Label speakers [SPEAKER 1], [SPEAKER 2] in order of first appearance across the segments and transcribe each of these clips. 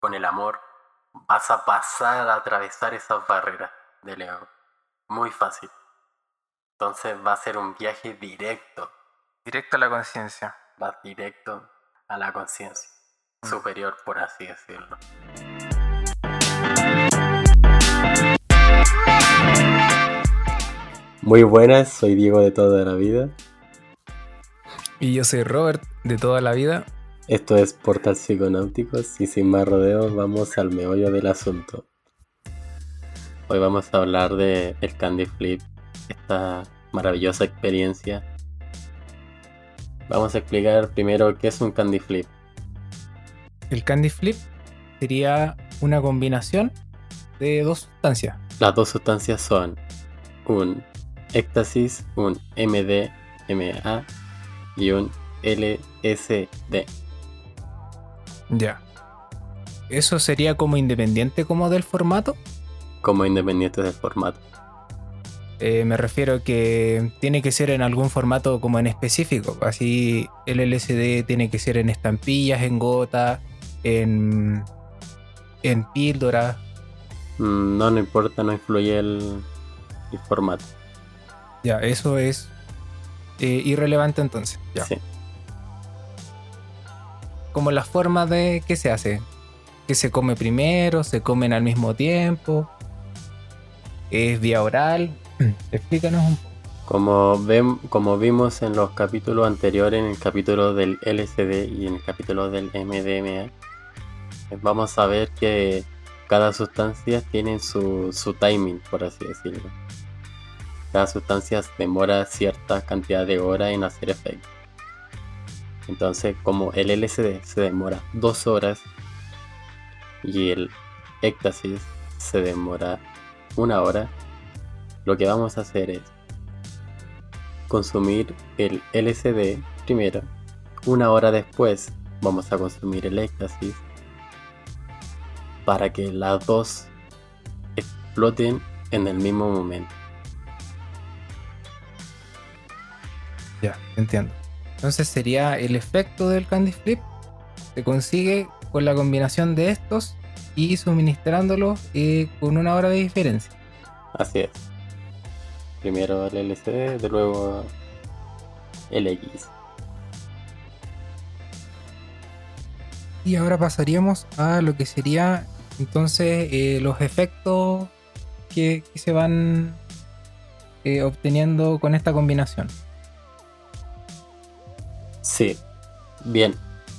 [SPEAKER 1] con el amor, vas a pasar a atravesar esas barreras del ego. Muy fácil. Entonces va a ser un viaje directo.
[SPEAKER 2] Directo a la conciencia.
[SPEAKER 1] Vas directo a la conciencia superior, por así decirlo. Muy buenas, soy Diego de toda la vida.
[SPEAKER 2] Y yo soy Robert de toda la vida.
[SPEAKER 1] Esto es Portal Psiconáuticos y sin más rodeos vamos al meollo del asunto. Hoy vamos a hablar de el Candy Flip, esta maravillosa experiencia. Vamos a explicar primero qué es un Candy Flip.
[SPEAKER 2] El Candy Flip sería una combinación de dos sustancias.
[SPEAKER 1] Las dos sustancias son un éxtasis, un MDMA y un LSD.
[SPEAKER 2] Ya. ¿Eso sería como independiente como del formato?
[SPEAKER 1] Como independiente del formato.
[SPEAKER 2] Eh, me refiero que tiene que ser en algún formato como en específico. Así el LSD tiene que ser en estampillas, en gotas, en, en píldora.
[SPEAKER 1] Mm, no, no importa, no influye el, el formato.
[SPEAKER 2] Ya, eso es eh, irrelevante entonces. Ya.
[SPEAKER 1] Sí.
[SPEAKER 2] Como la forma de qué se hace. Que se come primero, se comen al mismo tiempo. Es vía oral. Explícanos un poco.
[SPEAKER 1] Como, ven, como vimos en los capítulos anteriores, en el capítulo del LSD y en el capítulo del MDMA, vamos a ver que cada sustancia tiene su, su timing, por así decirlo. Cada sustancia demora cierta cantidad de horas en hacer efecto. Entonces, como el LSD se demora dos horas y el éxtasis se demora una hora, lo que vamos a hacer es consumir el LSD primero. Una hora después vamos a consumir el éxtasis para que las dos exploten en el mismo momento.
[SPEAKER 2] Ya, entiendo. Entonces sería el efecto del Candy Flip. Se consigue con la combinación de estos y suministrándolos eh, con una hora de diferencia.
[SPEAKER 1] Así es. Primero el LCD, de luego el X.
[SPEAKER 2] Y ahora pasaríamos a lo que sería entonces eh, los efectos que, que se van eh, obteniendo con esta combinación.
[SPEAKER 1] Sí. Bien.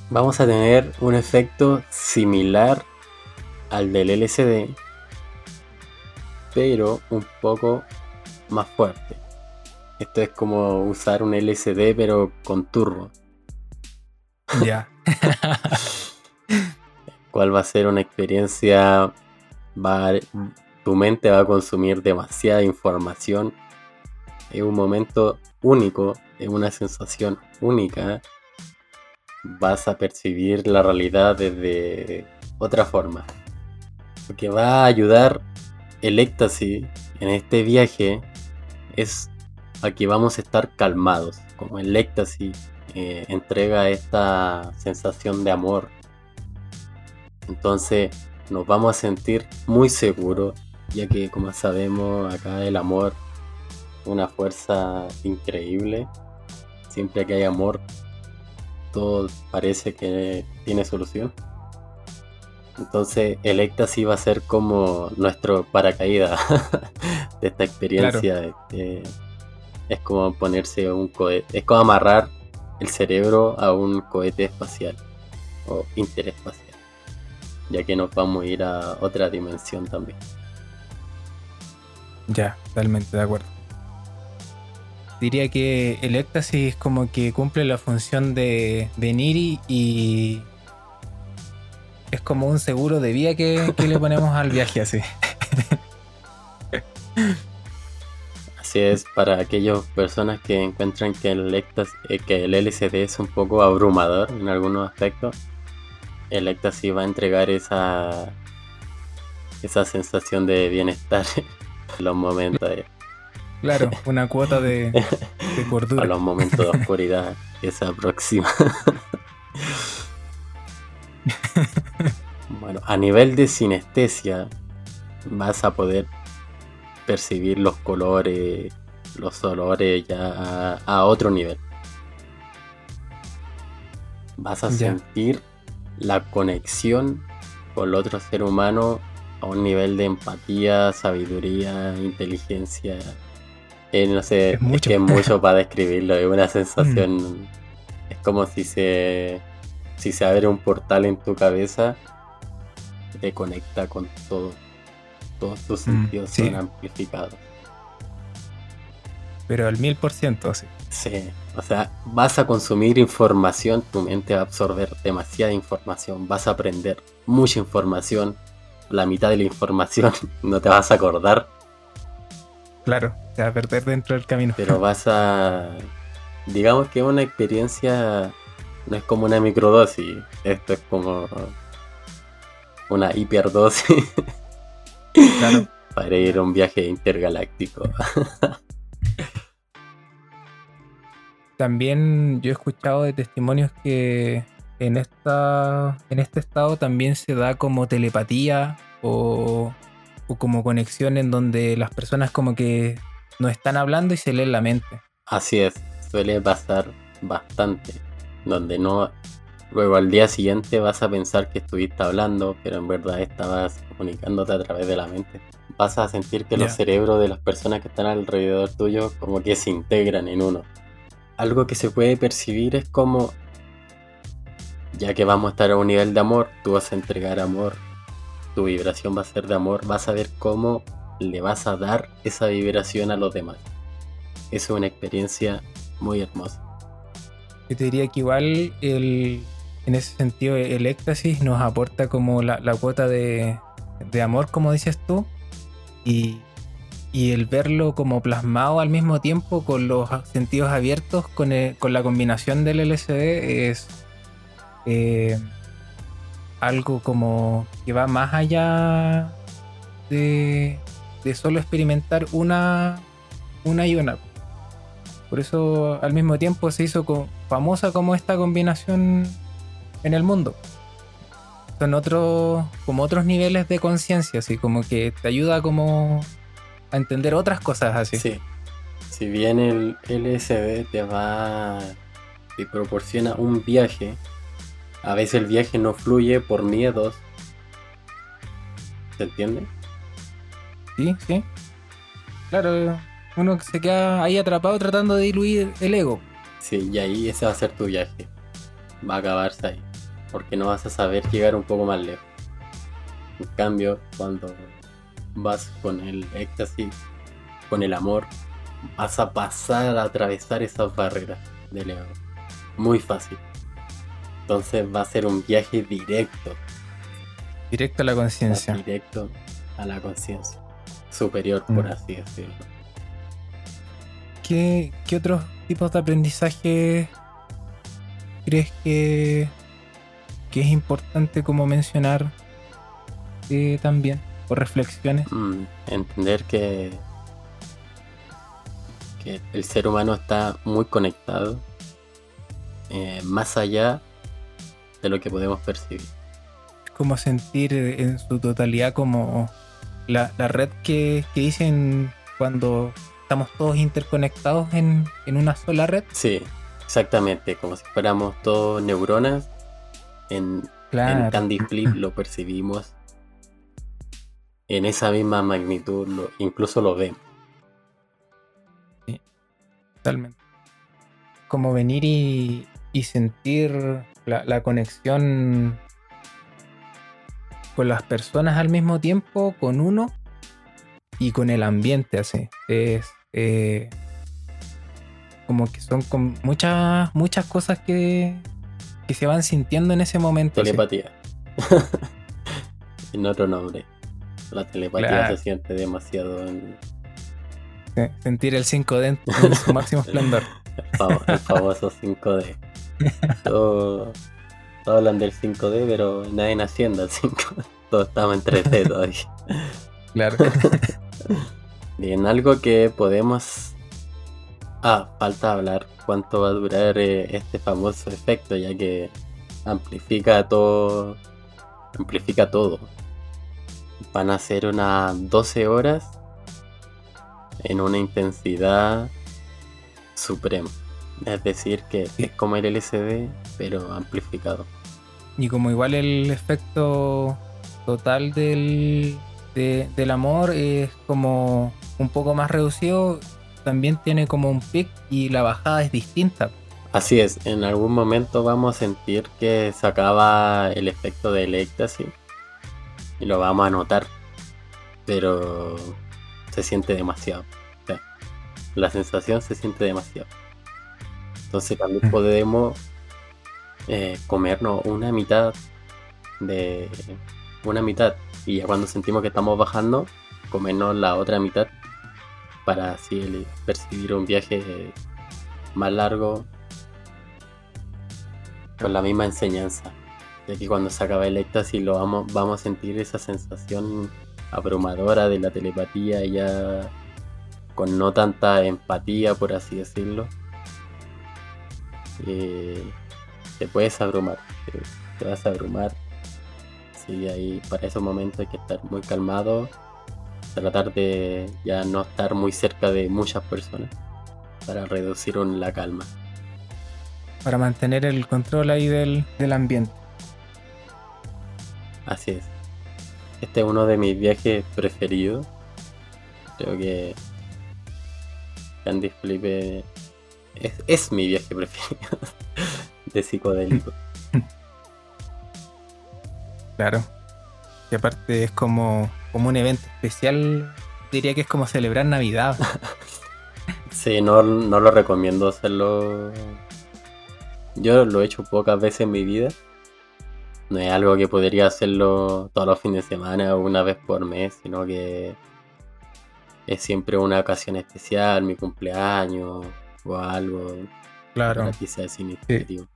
[SPEAKER 1] Vamos a tener un efecto similar al del LCD, pero un poco más fuerte. Esto es como usar un LCD pero con turbo.
[SPEAKER 2] Ya.
[SPEAKER 1] ¿Cuál va a ser una experiencia? Va, tu mente va a consumir demasiada información. Es un momento único, es una sensación única. Vas a percibir la realidad desde otra forma. Lo que va a ayudar el éxtasis en este viaje es a que vamos a estar calmados. Como el éxtasis eh, entrega esta sensación de amor. Entonces nos vamos a sentir muy seguros, ya que como sabemos acá el amor una fuerza increíble. Siempre que hay amor, todo parece que tiene solución. Entonces el éxtasis va a ser como nuestro paracaídas de esta experiencia. Eh, es como ponerse un cohete, es como amarrar el cerebro a un cohete espacial o interespacial, ya que nos vamos a ir a otra dimensión también.
[SPEAKER 2] Ya, totalmente de acuerdo. Diría que el éxtasis como que cumple la función de venir y es como un seguro de vida que, que le ponemos al viaje así.
[SPEAKER 1] Así es, para aquellas personas que encuentran que el, éxtasis, eh, que el LCD es un poco abrumador en algunos aspectos, el éxtasis va a entregar esa, esa sensación de bienestar en los momentos de,
[SPEAKER 2] Claro, una cuota de, de
[SPEAKER 1] a
[SPEAKER 2] cordura.
[SPEAKER 1] los momentos de oscuridad que se aproxima. Bueno, a nivel de sinestesia vas a poder percibir los colores, los olores ya a, otro nivel. Vas a sentir la conexión con el otro ser humano a un nivel de empatía, sabiduría, inteligencia. Eh, no sé, es, mucho. que es mucho para describirlo, es una sensación, mm. es como si se, si se abre un portal en tu cabeza, te conecta con todo, todos tus mm, sentidos son amplificados.
[SPEAKER 2] Pero al mil por ciento, sí.
[SPEAKER 1] Sí, o sea, vas a consumir información, tu mente va a absorber demasiada información, vas a aprender mucha información, la mitad de la información no te vas a acordar.
[SPEAKER 2] Claro, te vas a perder dentro del camino.
[SPEAKER 1] Pero vas a. Digamos que una experiencia no es como una microdosis, esto es como una hiperdosis. Claro. Para ir a un viaje intergaláctico.
[SPEAKER 2] También yo he escuchado de testimonios que en, esta, en este estado también se da como telepatía o, como conexión en donde las personas como que no están hablando y se leen la mente.
[SPEAKER 1] Así es, suele pasar bastante, donde no luego al día siguiente vas a pensar que estuviste hablando, pero en verdad estabas comunicándote a través de la mente. Vas a sentir que los cerebros de las personas que están alrededor tuyo como que se integran en uno. Algo que se puede percibir es como ya que vamos a estar a un nivel de amor, tú vas a entregar amor, tu vibración va a ser de amor, vas a ver cómo le vas a dar esa vibración a los demás. Es una experiencia muy hermosa.
[SPEAKER 2] Yo te diría que igual el, en ese sentido el éxtasis nos aporta como la, cuota de, amor, como dices tú, y, el verlo como plasmado al mismo tiempo con los sentidos abiertos, con, con la combinación del LSD, es eh, algo como que va más allá de, solo experimentar una, una y una. Por eso al mismo tiempo se hizo famosa como esta combinación en el mundo. Son otros, como otros niveles de conciencia, así como que te ayuda como a entender otras cosas así.
[SPEAKER 1] Sí. Si bien el LSD te va, te proporciona un viaje a veces el viaje no fluye por miedos. ¿Se entiende?
[SPEAKER 2] Sí, sí. Claro, uno se queda ahí atrapado tratando de diluir el ego.
[SPEAKER 1] Sí, y ahí ese va a ser tu viaje. Va a acabarse ahí. Porque no vas a saber llegar un poco más lejos. En cambio, cuando vas con el éxtasis, con el amor, vas a pasar a atravesar esas barreras del ego. Muy fácil. Entonces va a ser un viaje directo.
[SPEAKER 2] Directo a la conciencia.
[SPEAKER 1] Directo a la conciencia. Superior, por mm. así decirlo.
[SPEAKER 2] ¿Qué, otros tipos de aprendizaje crees que, que es importante como mencionar eh, también? ¿O reflexiones?
[SPEAKER 1] Mm, entender que, que el ser humano está muy conectado. Eh, más allá de lo que podemos percibir.
[SPEAKER 2] Como sentir en su totalidad como la, red que, dicen cuando estamos todos interconectados en, una sola red.
[SPEAKER 1] Sí, exactamente, como si fuéramos todos neuronas. En, Candy Flip lo percibimos en esa misma magnitud, incluso lo vemos.
[SPEAKER 2] Sí, totalmente. Como venir y, y sentir la, conexión con las personas al mismo tiempo, con uno y con el ambiente, así. Es eh, como que son con muchas, muchas cosas que, que se van sintiendo en ese momento.
[SPEAKER 1] Telepatía. en otro nombre. La telepatía se siente demasiado en...
[SPEAKER 2] sentir el 5D en su máximo esplendor.
[SPEAKER 1] el famoso 5D. Todos hablan del 5D, pero nadie naciendo al 5 Todos estamos en 3D todavía.
[SPEAKER 2] Claro.
[SPEAKER 1] Bien, algo que podemos. Ah, falta hablar cuánto va a durar eh, este famoso efecto, ya que amplifica todo, amplifica todo. Van a ser unas 12 horas en una intensidad suprema. Es decir, que es como el LCD, pero amplificado.
[SPEAKER 2] Y como igual el efecto total del, del amor es como un poco más reducido, también tiene como un pic y la bajada es distinta.
[SPEAKER 1] Así es, en algún momento vamos a sentir que se acaba el efecto del éxtasis y lo vamos a notar, pero se siente demasiado. la sensación se siente demasiado. Entonces también podemos eh, comernos una mitad de una mitad y ya cuando sentimos que estamos bajando, comernos la otra mitad para así percibir un viaje más largo con la misma enseñanza. Ya que cuando se acaba el éxtasis lo vamos, vamos a sentir esa sensación abrumadora de la telepatía ya con no tanta empatía por así decirlo. Eh, te puedes abrumar, te, vas a abrumar. Sí, ahí para esos momentos hay que estar muy calmado, tratar de ya no estar muy cerca de muchas personas para reducir la calma.
[SPEAKER 2] Para mantener el control ahí del, del ambiente.
[SPEAKER 1] Así es. Este es uno de mis viajes preferidos. Creo que Candy Flip es, es mi viaje preferido de psicodélico.
[SPEAKER 2] Claro. Y aparte es como, como un evento especial. Diría que es como celebrar Navidad.
[SPEAKER 1] sí, no, no lo recomiendo hacerlo. Yo lo he hecho pocas veces en mi vida. No es algo que podría hacerlo todos los fines de semana o una vez por mes, sino que es siempre una ocasión especial, mi cumpleaños o algo.
[SPEAKER 2] Claro.
[SPEAKER 1] Que sea significativo.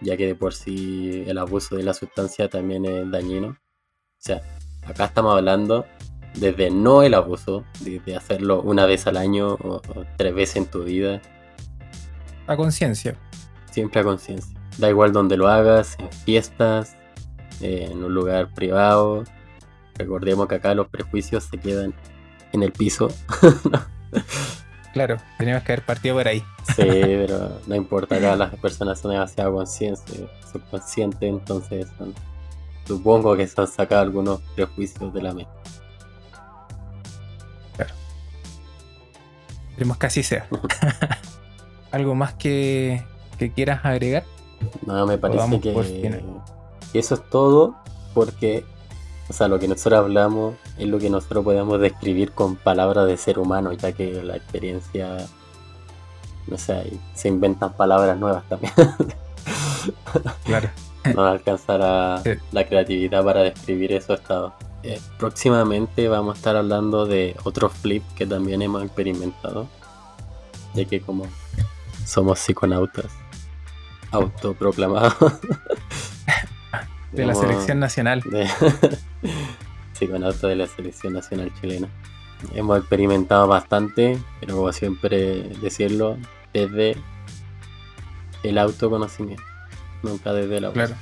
[SPEAKER 1] Ya que de por sí el abuso de la sustancia también es dañino. O sea, acá estamos hablando desde no el abuso, de, hacerlo una vez al año o, tres veces en tu vida.
[SPEAKER 2] A conciencia.
[SPEAKER 1] Siempre a conciencia. Da igual donde lo hagas, en fiestas, en un lugar privado. Recordemos que acá los prejuicios se quedan en el piso.
[SPEAKER 2] Claro, teníamos que haber partido por ahí.
[SPEAKER 1] Sí, pero no importa, acá las personas son demasiado conscientes, subconscientes, entonces supongo que se han sacado algunos prejuicios de la mente.
[SPEAKER 2] Claro. Esperemos que así sea. ¿Algo más que, quieras agregar?
[SPEAKER 1] No, me parece que, que eso es todo porque o sea, lo que nosotros hablamos es lo que nosotros podemos describir con palabras de ser humano, ya que la experiencia, no sé, se inventan palabras nuevas también.
[SPEAKER 2] claro.
[SPEAKER 1] No alcanzará la creatividad para describir esos estados. Eh, próximamente vamos a estar hablando de otro flip que también hemos experimentado, ya que como somos psiconautas autoproclamados.
[SPEAKER 2] De la selección nacional.
[SPEAKER 1] sí, con auto de la selección nacional chilena. Hemos experimentado bastante, pero como siempre decirlo, desde el autoconocimiento, nunca desde la
[SPEAKER 2] Claro.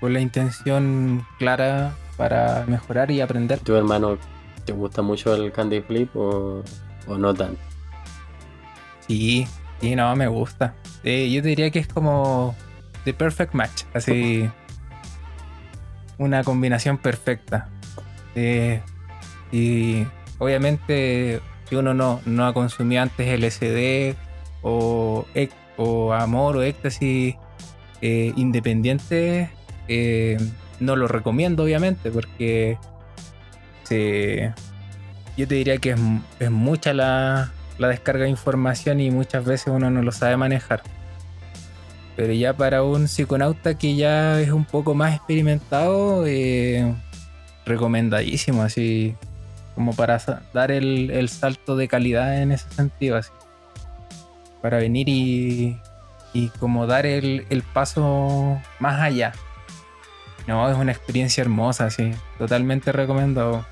[SPEAKER 2] Con la intención clara para mejorar y aprender.
[SPEAKER 1] ¿Tu hermano te gusta mucho el Candy Flip o, no tanto?
[SPEAKER 2] Sí, sí, no, me gusta. Eh, yo diría que es como The Perfect Match, así una combinación perfecta. Eh, y obviamente si uno no, no ha consumido antes LSD o, o amor o éxtasis eh, independiente, eh, no lo recomiendo obviamente porque yo te diría que es, mucha la, la descarga de información y muchas veces uno no lo sabe manejar. Pero ya para un psiconauta que ya es un poco más experimentado, eh, recomendadísimo, así como para dar el, salto de calidad en ese sentido, así. Para venir y, y como dar el, paso más allá. No, es una experiencia hermosa, así, totalmente recomendado.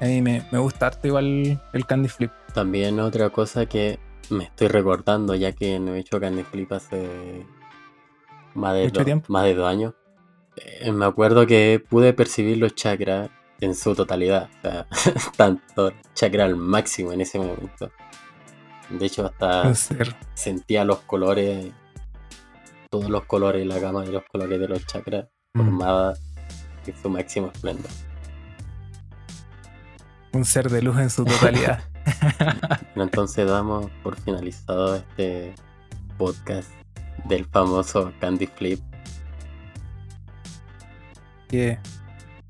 [SPEAKER 2] A mí me, me gusta harto igual el Candy Flip.
[SPEAKER 1] También otra cosa que me estoy recordando ya que no he hecho Candy Flip hace más de, más de dos años. eh, me acuerdo que pude percibir los chakras en su totalidad. O sea, tanto chakra al máximo en ese momento. De hecho, hasta sentía los colores, todos los colores, la gama de los colores de los chakras mm. formada en su máximo esplendor.
[SPEAKER 2] Un ser de luz en su totalidad.
[SPEAKER 1] Entonces damos por finalizado este podcast del famoso Candy Flip.
[SPEAKER 2] Que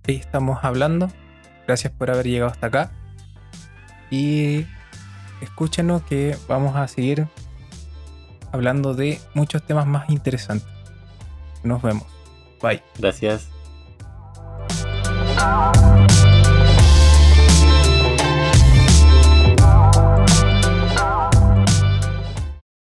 [SPEAKER 2] ahí estamos hablando. Gracias por haber llegado hasta acá. Y escúchenos que vamos a seguir hablando de muchos temas más interesantes. Nos vemos. Bye.
[SPEAKER 1] Gracias.